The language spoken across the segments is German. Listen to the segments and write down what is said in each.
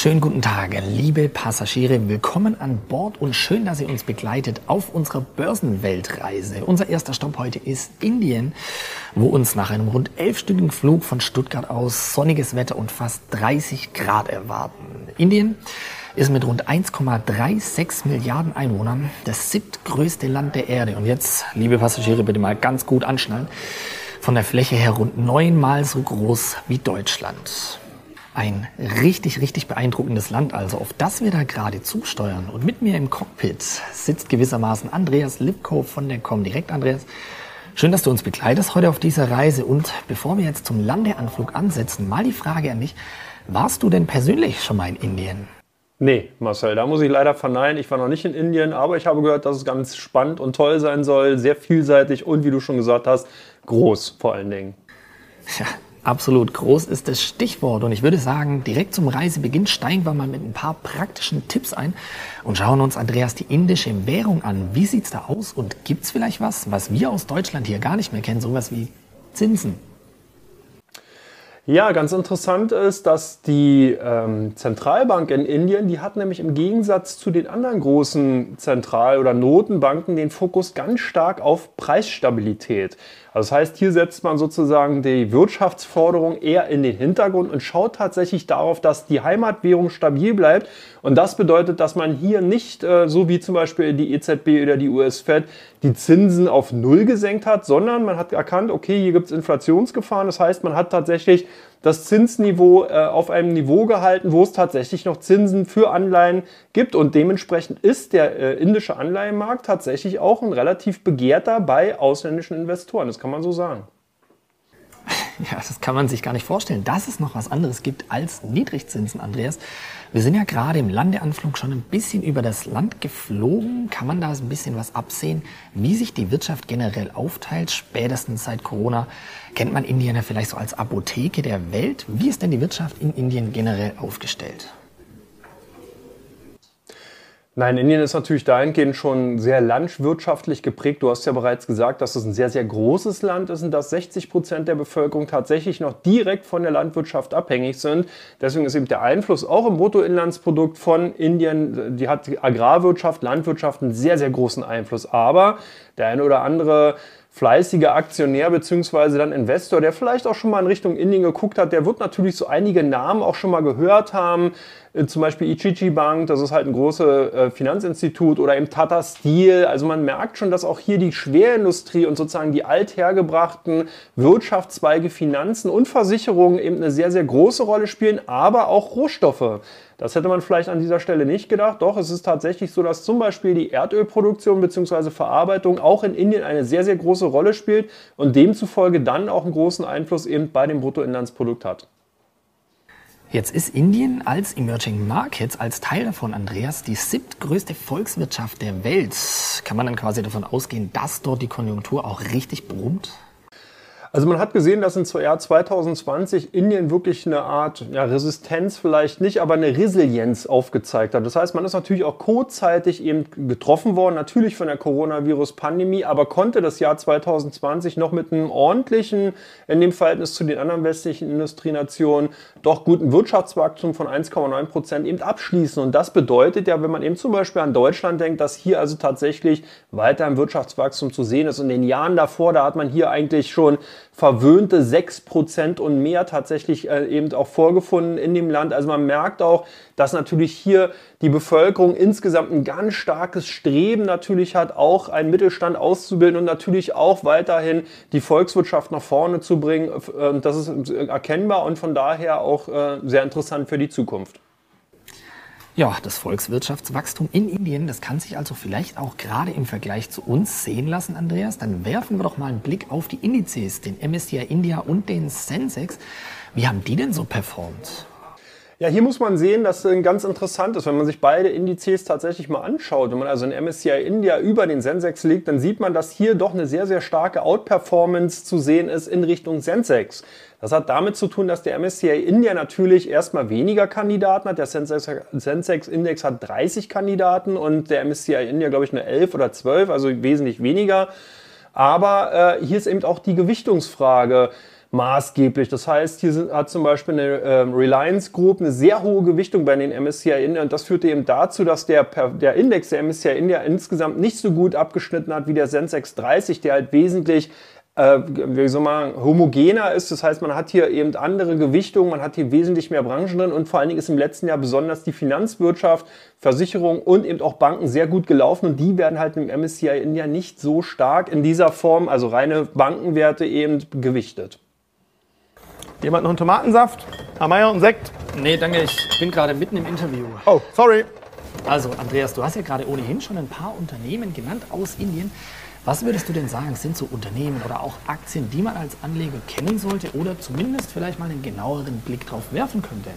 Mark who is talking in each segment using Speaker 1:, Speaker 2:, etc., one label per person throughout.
Speaker 1: Schönen guten Tag, liebe Passagiere. Willkommen an Bord und schön, dass ihr uns begleitet auf unserer Börsenweltreise. Unser erster Stopp heute ist Indien, wo uns nach einem rund elfstündigen Flug von Stuttgart aus sonniges Wetter und fast 30 Grad erwarten. Indien ist mit rund 1,36 Milliarden Einwohnern das siebtgrößte Land der Erde. Und jetzt, liebe Passagiere, bitte mal ganz gut anschnallen. Von der Fläche her rund neunmal so groß wie Deutschland. Ein richtig, richtig beeindruckendes Land also, auf das wir da gerade zusteuern. Und mit mir im Cockpit sitzt gewissermaßen Andreas Lipko von der Comdirect. Andreas, schön, dass du uns begleitest heute auf dieser Reise. Und bevor wir jetzt zum Landeanflug ansetzen, mal die Frage an dich. Warst du denn persönlich schon mal in Indien?
Speaker 2: Nee, Marcel, da muss ich leider verneinen. Ich war noch nicht in Indien, aber ich habe gehört, dass es ganz spannend und toll sein soll, sehr vielseitig und wie du schon gesagt hast, groß vor allen Dingen.
Speaker 1: Ja, Absolut groß ist das Stichwort und ich würde sagen, direkt zum Reisebeginn steigen wir mal mit ein paar praktischen Tipps ein und schauen uns, Andreas, die indische Währung an. Wie sieht's da aus und gibt's vielleicht was, was wir aus Deutschland hier gar nicht mehr kennen, sowas wie Zinsen?
Speaker 2: Ja, ganz interessant ist, dass die ähm, Zentralbank in Indien, die hat nämlich im Gegensatz zu den anderen großen Zentral- oder Notenbanken den Fokus ganz stark auf Preisstabilität. Also das heißt, hier setzt man sozusagen die Wirtschaftsforderung eher in den Hintergrund und schaut tatsächlich darauf, dass die Heimatwährung stabil bleibt. Und das bedeutet, dass man hier nicht, äh, so wie zum Beispiel die EZB oder die US-Fed, die Zinsen auf Null gesenkt hat, sondern man hat erkannt, okay, hier gibt es Inflationsgefahren. Das heißt, man hat tatsächlich das Zinsniveau äh, auf einem Niveau gehalten, wo es tatsächlich noch Zinsen für Anleihen gibt. Und dementsprechend ist der äh, indische Anleihenmarkt tatsächlich auch ein relativ begehrter bei ausländischen Investoren. Das kann man so sagen.
Speaker 1: Ja, das kann man sich gar nicht vorstellen, dass es noch was anderes gibt als Niedrigzinsen, Andreas. Wir sind ja gerade im Landeanflug schon ein bisschen über das Land geflogen. Kann man da ein bisschen was absehen, wie sich die Wirtschaft generell aufteilt? Spätestens seit Corona kennt man Indien ja vielleicht so als Apotheke der Welt. Wie ist denn die Wirtschaft in Indien generell aufgestellt?
Speaker 2: Nein, Indien ist natürlich dahingehend schon sehr landwirtschaftlich geprägt. Du hast ja bereits gesagt, dass es ein sehr, sehr großes Land ist und dass 60 Prozent der Bevölkerung tatsächlich noch direkt von der Landwirtschaft abhängig sind. Deswegen ist eben der Einfluss auch im Bruttoinlandsprodukt von Indien, die hat die Agrarwirtschaft, Landwirtschaft einen sehr, sehr großen Einfluss. Aber der eine oder andere fleißiger Aktionär beziehungsweise dann Investor, der vielleicht auch schon mal in Richtung Indien geguckt hat, der wird natürlich so einige Namen auch schon mal gehört haben. Äh, zum Beispiel Ichichi Bank, das ist halt ein großes äh, Finanzinstitut oder im Tata Steel. Also man merkt schon, dass auch hier die Schwerindustrie und sozusagen die althergebrachten Wirtschaftszweige, Finanzen und Versicherungen eben eine sehr, sehr große Rolle spielen, aber auch Rohstoffe. Das hätte man vielleicht an dieser Stelle nicht gedacht. Doch es ist tatsächlich so, dass zum Beispiel die Erdölproduktion bzw. Verarbeitung auch in Indien eine sehr, sehr große Rolle spielt und demzufolge dann auch einen großen Einfluss eben bei dem Bruttoinlandsprodukt hat.
Speaker 1: Jetzt ist Indien als Emerging Markets, als Teil davon, Andreas, die siebtgrößte Volkswirtschaft der Welt. Kann man dann quasi davon ausgehen, dass dort die Konjunktur auch richtig brummt?
Speaker 2: Also man hat gesehen, dass im Jahr 2020 Indien wirklich eine Art ja, Resistenz vielleicht nicht, aber eine Resilienz aufgezeigt hat. Das heißt, man ist natürlich auch kurzzeitig eben getroffen worden, natürlich von der Coronavirus-Pandemie, aber konnte das Jahr 2020 noch mit einem ordentlichen, in dem Verhältnis zu den anderen westlichen Industrienationen, doch guten Wirtschaftswachstum von 1,9 Prozent eben abschließen. Und das bedeutet ja, wenn man eben zum Beispiel an Deutschland denkt, dass hier also tatsächlich weiter ein Wirtschaftswachstum zu sehen ist. Und in den Jahren davor, da hat man hier eigentlich schon verwöhnte 6% und mehr tatsächlich äh, eben auch vorgefunden in dem Land. Also man merkt auch, dass natürlich hier die Bevölkerung insgesamt ein ganz starkes Streben natürlich hat, auch einen Mittelstand auszubilden und natürlich auch weiterhin die Volkswirtschaft nach vorne zu bringen. Äh, das ist erkennbar und von daher auch äh, sehr interessant für die Zukunft.
Speaker 1: Ja, das Volkswirtschaftswachstum in Indien, das kann sich also vielleicht auch gerade im Vergleich zu uns sehen lassen, Andreas. Dann werfen wir doch mal einen Blick auf die Indizes, den MSCI India und den Sensex. Wie haben die denn so performt?
Speaker 2: Ja, hier muss man sehen, dass es ganz interessant ist, wenn man sich beide Indizes tatsächlich mal anschaut. Wenn man also in MSCI India über den Sensex liegt, dann sieht man, dass hier doch eine sehr, sehr starke Outperformance zu sehen ist in Richtung Sensex. Das hat damit zu tun, dass der MSCI India natürlich erstmal weniger Kandidaten hat. Der Sensex-Index hat 30 Kandidaten und der MSCI India, glaube ich, nur 11 oder 12, also wesentlich weniger. Aber äh, hier ist eben auch die Gewichtungsfrage. Maßgeblich. Das heißt, hier sind, hat zum Beispiel eine äh, Reliance Group eine sehr hohe Gewichtung bei den MSCI India und das führte eben dazu, dass der, der Index der MSCI India insgesamt nicht so gut abgeschnitten hat wie der Sensex 30, der halt wesentlich äh, wie soll man, homogener ist. Das heißt, man hat hier eben andere Gewichtungen, man hat hier wesentlich mehr Branchen drin und vor allen Dingen ist im letzten Jahr besonders die Finanzwirtschaft, Versicherung und eben auch Banken sehr gut gelaufen und die werden halt im MSCI India nicht so stark in dieser Form, also reine Bankenwerte eben gewichtet.
Speaker 3: Jemand noch einen Tomatensaft? Amaya und Sekt?
Speaker 1: Nee, danke, ich bin gerade mitten im Interview.
Speaker 3: Oh, sorry.
Speaker 1: Also, Andreas, du hast ja gerade ohnehin schon ein paar Unternehmen genannt aus Indien. Was würdest du denn sagen, sind so Unternehmen oder auch Aktien, die man als Anleger kennen sollte oder zumindest vielleicht mal einen genaueren Blick drauf werfen könnte?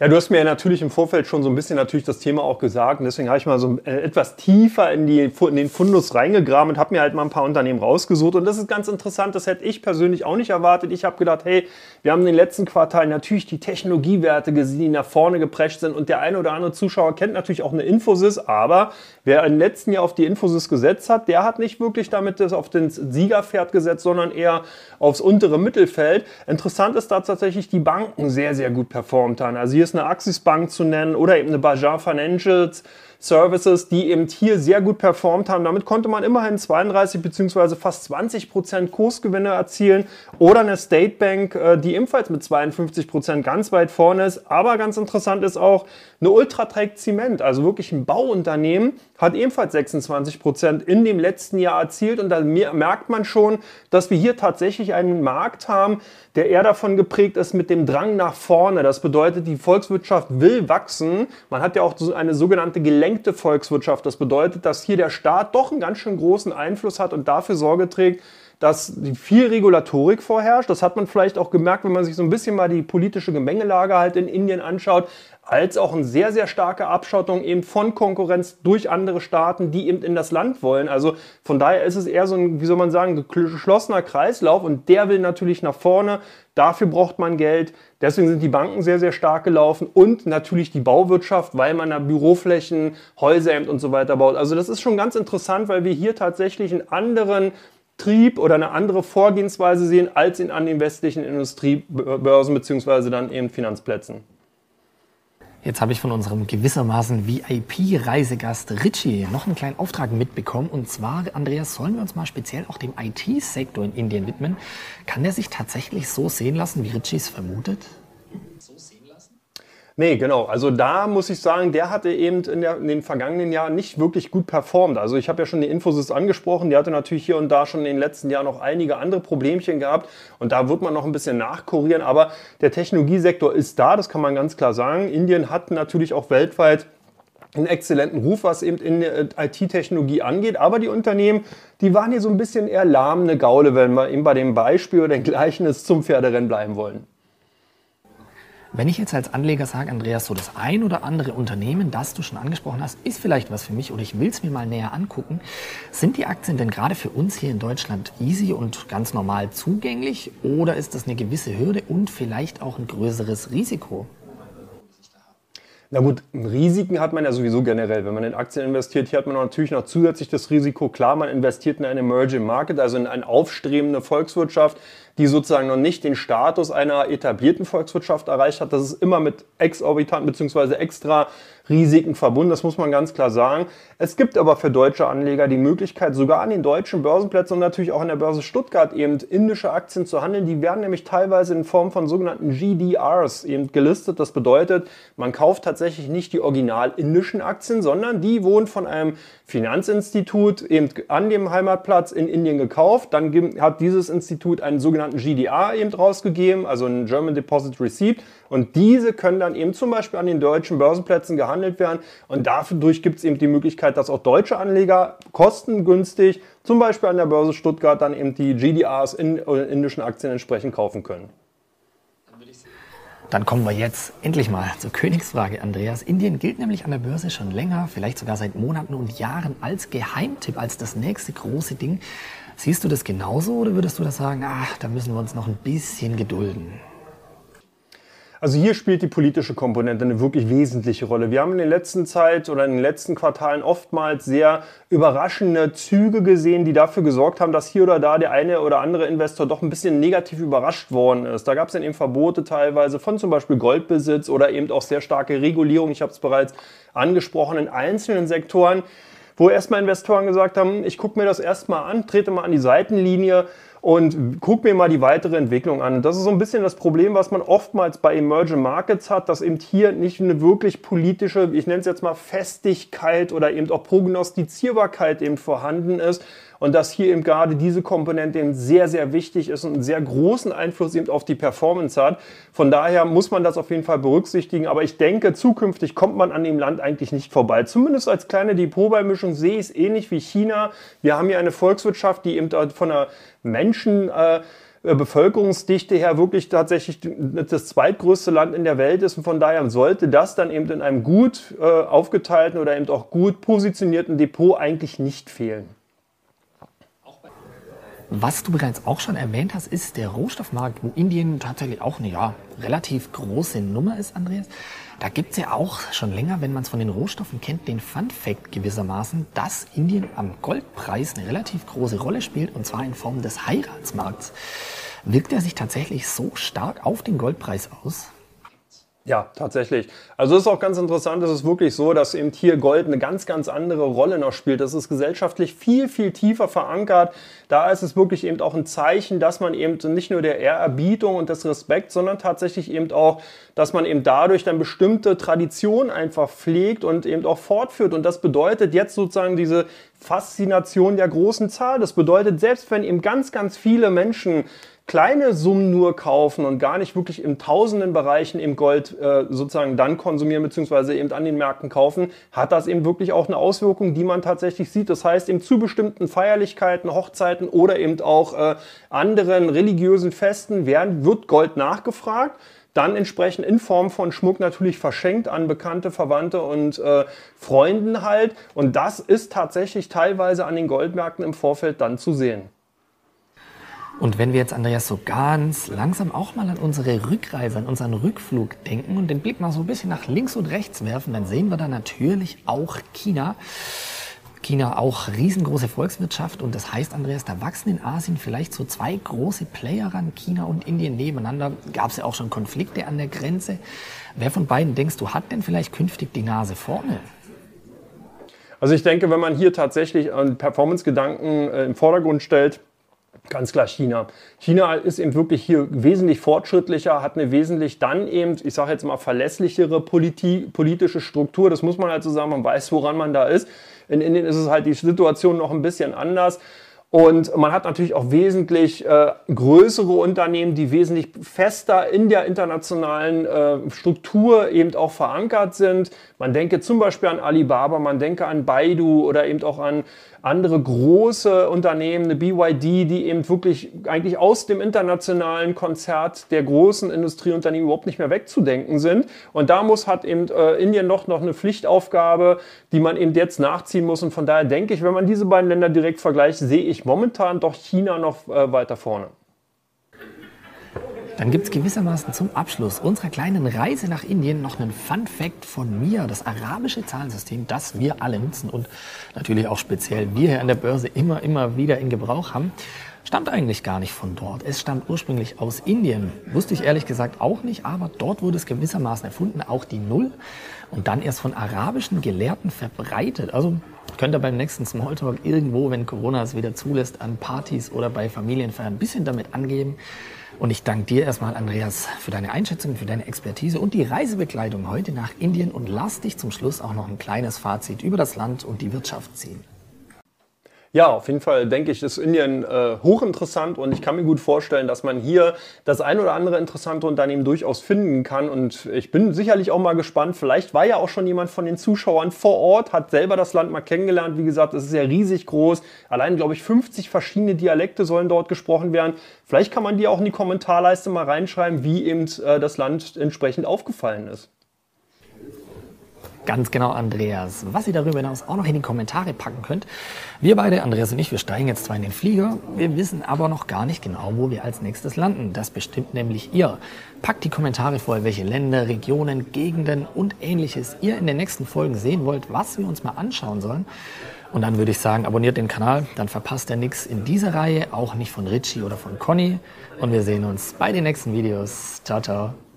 Speaker 2: Ja, du hast mir ja natürlich im Vorfeld schon so ein bisschen natürlich das Thema auch gesagt und deswegen habe ich mal so äh, etwas tiefer in, die, in den Fundus reingegraben und habe mir halt mal ein paar Unternehmen rausgesucht und das ist ganz interessant, das hätte ich persönlich auch nicht erwartet. Ich habe gedacht, hey, wir haben in den letzten Quartalen natürlich die Technologiewerte gesehen, die nach vorne geprescht sind und der eine oder andere Zuschauer kennt natürlich auch eine Infosys, aber wer im letzten Jahr auf die Infosys gesetzt hat, der hat nicht wirklich damit das auf den Siegerpferd gesetzt, sondern eher aufs untere Mittelfeld. Interessant ist da tatsächlich die Banken sehr, sehr gut performt haben. Also hier ist eine Axis Bank zu nennen oder eben eine Bajar Financials. Services, die eben hier sehr gut performt haben. Damit konnte man immerhin 32 bzw. fast 20 Prozent Kursgewinne erzielen. Oder eine State Bank, äh, die ebenfalls mit 52 Prozent ganz weit vorne ist. Aber ganz interessant ist auch eine Ultratrack Zement, also wirklich ein Bauunternehmen, hat ebenfalls 26 Prozent in dem letzten Jahr erzielt. Und da merkt man schon, dass wir hier tatsächlich einen Markt haben, der eher davon geprägt ist mit dem Drang nach vorne. Das bedeutet, die Volkswirtschaft will wachsen. Man hat ja auch eine sogenannte gelenkte Volkswirtschaft. Das bedeutet, dass hier der Staat doch einen ganz schön großen Einfluss hat und dafür Sorge trägt, dass viel Regulatorik vorherrscht. Das hat man vielleicht auch gemerkt, wenn man sich so ein bisschen mal die politische Gemengelage halt in Indien anschaut als auch eine sehr, sehr starke Abschottung eben von Konkurrenz durch andere Staaten, die eben in das Land wollen. Also von daher ist es eher so ein, wie soll man sagen, geschlossener Kreislauf und der will natürlich nach vorne. Dafür braucht man Geld. Deswegen sind die Banken sehr, sehr stark gelaufen und natürlich die Bauwirtschaft, weil man da Büroflächen, Häuser und so weiter baut. Also das ist schon ganz interessant, weil wir hier tatsächlich einen anderen Trieb oder eine andere Vorgehensweise sehen als in an den westlichen Industriebörsen beziehungsweise dann eben Finanzplätzen.
Speaker 1: Jetzt habe ich von unserem gewissermaßen VIP-Reisegast Richie noch einen kleinen Auftrag mitbekommen. Und zwar, Andreas, sollen wir uns mal speziell auch dem IT-Sektor in Indien widmen? Kann der sich tatsächlich so sehen lassen, wie Richie es vermutet?
Speaker 2: Nee, genau. Also da muss ich sagen, der hatte eben in, der, in den vergangenen Jahren nicht wirklich gut performt. Also ich habe ja schon die Infosys angesprochen, die hatte natürlich hier und da schon in den letzten Jahren noch einige andere Problemchen gehabt und da wird man noch ein bisschen nachkurieren. Aber der Technologiesektor ist da, das kann man ganz klar sagen. Indien hat natürlich auch weltweit einen exzellenten Ruf, was eben in IT-Technologie angeht. Aber die Unternehmen, die waren hier so ein bisschen eher lahmende Gaule, wenn wir eben bei dem Beispiel oder den Gleichnis zum Pferderennen bleiben wollen.
Speaker 1: Wenn ich jetzt als Anleger sage, Andreas, so das ein oder andere Unternehmen, das du schon angesprochen hast, ist vielleicht was für mich oder ich will es mir mal näher angucken, sind die Aktien denn gerade für uns hier in Deutschland easy und ganz normal zugänglich oder ist das eine gewisse Hürde und vielleicht auch ein größeres Risiko?
Speaker 2: Na gut, Risiken hat man ja sowieso generell. Wenn man in Aktien investiert, hier hat man natürlich noch zusätzlich das Risiko. Klar, man investiert in eine Emerging Market, also in eine aufstrebende Volkswirtschaft, die sozusagen noch nicht den Status einer etablierten Volkswirtschaft erreicht hat. Das ist immer mit exorbitanten bzw. extra Risiken verbunden, das muss man ganz klar sagen. Es gibt aber für deutsche Anleger die Möglichkeit, sogar an den deutschen Börsenplätzen und natürlich auch an der Börse Stuttgart eben indische Aktien zu handeln. Die werden nämlich teilweise in Form von sogenannten GDRs eben gelistet. Das bedeutet, man kauft tatsächlich nicht die original indischen Aktien, sondern die wurden von einem Finanzinstitut eben an dem Heimatplatz in Indien gekauft. Dann hat dieses Institut einen sogenannten GDR eben rausgegeben, also einen German Deposit Receipt. Und diese können dann eben zum Beispiel an den deutschen Börsenplätzen gehandelt werden. Und dadurch gibt es eben die Möglichkeit, dass auch deutsche Anleger kostengünstig, zum Beispiel an der Börse Stuttgart, dann eben die GDRs in indischen Aktien entsprechend kaufen können.
Speaker 1: Dann kommen wir jetzt endlich mal zur Königsfrage, Andreas. Indien gilt nämlich an der Börse schon länger, vielleicht sogar seit Monaten und Jahren als Geheimtipp, als das nächste große Ding. Siehst du das genauso oder würdest du das sagen, ach, da müssen wir uns noch ein bisschen gedulden?
Speaker 2: Also hier spielt die politische Komponente eine wirklich wesentliche Rolle. Wir haben in der letzten Zeit oder in den letzten Quartalen oftmals sehr überraschende Züge gesehen, die dafür gesorgt haben, dass hier oder da der eine oder andere Investor doch ein bisschen negativ überrascht worden ist. Da gab es dann eben Verbote teilweise von zum Beispiel Goldbesitz oder eben auch sehr starke Regulierung. Ich habe es bereits angesprochen in einzelnen Sektoren, wo erstmal Investoren gesagt haben, ich gucke mir das erstmal an, trete mal an die Seitenlinie und guck mir mal die weitere Entwicklung an. Das ist so ein bisschen das Problem, was man oftmals bei Emerging Markets hat, dass eben hier nicht eine wirklich politische, ich nenne es jetzt mal Festigkeit oder eben auch Prognostizierbarkeit eben vorhanden ist und dass hier eben gerade diese Komponente eben sehr, sehr wichtig ist und einen sehr großen Einfluss eben auf die Performance hat. Von daher muss man das auf jeden Fall berücksichtigen. Aber ich denke, zukünftig kommt man an dem Land eigentlich nicht vorbei. Zumindest als kleine Depotbeimischung sehe ich es ähnlich wie China. Wir haben hier eine Volkswirtschaft, die eben von der Menschen äh, Bevölkerungsdichte her wirklich tatsächlich das zweitgrößte Land in der Welt ist. Und von daher sollte das dann eben in einem gut äh, aufgeteilten oder eben auch gut positionierten Depot eigentlich nicht fehlen.
Speaker 1: Was du bereits auch schon erwähnt hast, ist der Rohstoffmarkt, wo Indien tatsächlich auch eine ja, relativ große Nummer ist, Andreas. Da gibt's ja auch schon länger, wenn man es von den Rohstoffen kennt, den Fun Fact gewissermaßen, dass Indien am Goldpreis eine relativ große Rolle spielt, und zwar in Form des Heiratsmarkts. Wirkt er sich tatsächlich so stark auf den Goldpreis aus?
Speaker 2: Ja, tatsächlich. Also es ist auch ganz interessant, es ist wirklich so, dass eben hier Gold eine ganz, ganz andere Rolle noch spielt. Das ist gesellschaftlich viel, viel tiefer verankert. Da ist es wirklich eben auch ein Zeichen, dass man eben nicht nur der Ehrerbietung und des Respekts, sondern tatsächlich eben auch, dass man eben dadurch dann bestimmte Traditionen einfach pflegt und eben auch fortführt. Und das bedeutet jetzt sozusagen diese Faszination der großen Zahl. Das bedeutet, selbst wenn eben ganz, ganz viele Menschen kleine Summen nur kaufen und gar nicht wirklich im tausenden Bereichen im Gold äh, sozusagen dann konsumieren beziehungsweise eben an den Märkten kaufen, hat das eben wirklich auch eine Auswirkung, die man tatsächlich sieht. Das heißt, eben zu bestimmten Feierlichkeiten, Hochzeiten oder eben auch äh, anderen religiösen Festen werden, wird Gold nachgefragt dann entsprechend in Form von Schmuck natürlich verschenkt an Bekannte, Verwandte und äh, Freunden halt. Und das ist tatsächlich teilweise an den Goldmärkten im Vorfeld dann zu sehen.
Speaker 1: Und wenn wir jetzt, Andreas, so ganz langsam auch mal an unsere Rückreise, an unseren Rückflug denken und den Blick mal so ein bisschen nach links und rechts werfen, dann sehen wir da natürlich auch China. China auch riesengroße Volkswirtschaft und das heißt, Andreas, da wachsen in Asien vielleicht so zwei große Player ran, China und Indien nebeneinander. Gab es ja auch schon Konflikte an der Grenze. Wer von beiden denkst du, hat denn vielleicht künftig die Nase vorne?
Speaker 2: Also ich denke, wenn man hier tatsächlich einen Performance-Gedanken äh, im Vordergrund stellt, Ganz klar China. China ist eben wirklich hier wesentlich fortschrittlicher, hat eine wesentlich dann eben, ich sage jetzt mal, verlässlichere Politi politische Struktur. Das muss man halt so sagen, man weiß, woran man da ist. In Indien ist es halt die Situation noch ein bisschen anders. Und man hat natürlich auch wesentlich äh, größere Unternehmen, die wesentlich fester in der internationalen äh, Struktur eben auch verankert sind. Man denke zum Beispiel an Alibaba, man denke an Baidu oder eben auch an andere große Unternehmen, eine BYD, die eben wirklich eigentlich aus dem internationalen Konzert der großen Industrieunternehmen überhaupt nicht mehr wegzudenken sind. Und da muss hat eben äh, Indien noch, noch eine Pflichtaufgabe, die man eben jetzt nachziehen muss. Und von daher denke ich, wenn man diese beiden Länder direkt vergleicht, sehe ich momentan doch China noch äh, weiter vorne.
Speaker 1: Dann gibt es gewissermaßen zum Abschluss unserer kleinen Reise nach Indien noch einen Fun Fact von mir. Das arabische Zahlensystem, das wir alle nutzen und natürlich auch speziell wir hier an der Börse immer, immer wieder in Gebrauch haben, stammt eigentlich gar nicht von dort. Es stammt ursprünglich aus Indien. Wusste ich ehrlich gesagt auch nicht, aber dort wurde es gewissermaßen erfunden, auch die Null. Und dann erst von arabischen Gelehrten verbreitet. Also könnt ihr beim nächsten Smalltalk irgendwo, wenn Corona es wieder zulässt, an Partys oder bei Familienfeiern ein bisschen damit angeben. Und ich danke dir erstmal, Andreas, für deine Einschätzung, für deine Expertise und die Reisebekleidung heute nach Indien und lass dich zum Schluss auch noch ein kleines Fazit über das Land und die Wirtschaft ziehen.
Speaker 2: Ja, auf jeden Fall denke ich, ist Indien äh, hochinteressant und ich kann mir gut vorstellen, dass man hier das ein oder andere interessante Unternehmen durchaus finden kann. Und ich bin sicherlich auch mal gespannt. Vielleicht war ja auch schon jemand von den Zuschauern vor Ort, hat selber das Land mal kennengelernt. Wie gesagt, es ist ja riesig groß. Allein, glaube ich, 50 verschiedene Dialekte sollen dort gesprochen werden. Vielleicht kann man die auch in die Kommentarleiste mal reinschreiben, wie eben äh, das Land entsprechend aufgefallen ist.
Speaker 1: Ganz genau, Andreas. Was ihr darüber hinaus auch noch in die Kommentare packen könnt. Wir beide, Andreas und ich, wir steigen jetzt zwar in den Flieger, wir wissen aber noch gar nicht genau, wo wir als nächstes landen. Das bestimmt nämlich ihr. Packt die Kommentare voll, welche Länder, Regionen, Gegenden und ähnliches ihr in den nächsten Folgen sehen wollt, was wir uns mal anschauen sollen. Und dann würde ich sagen, abonniert den Kanal, dann verpasst ihr nichts in dieser Reihe, auch nicht von Richie oder von Conny. Und wir sehen uns bei den nächsten Videos. Ciao, ciao.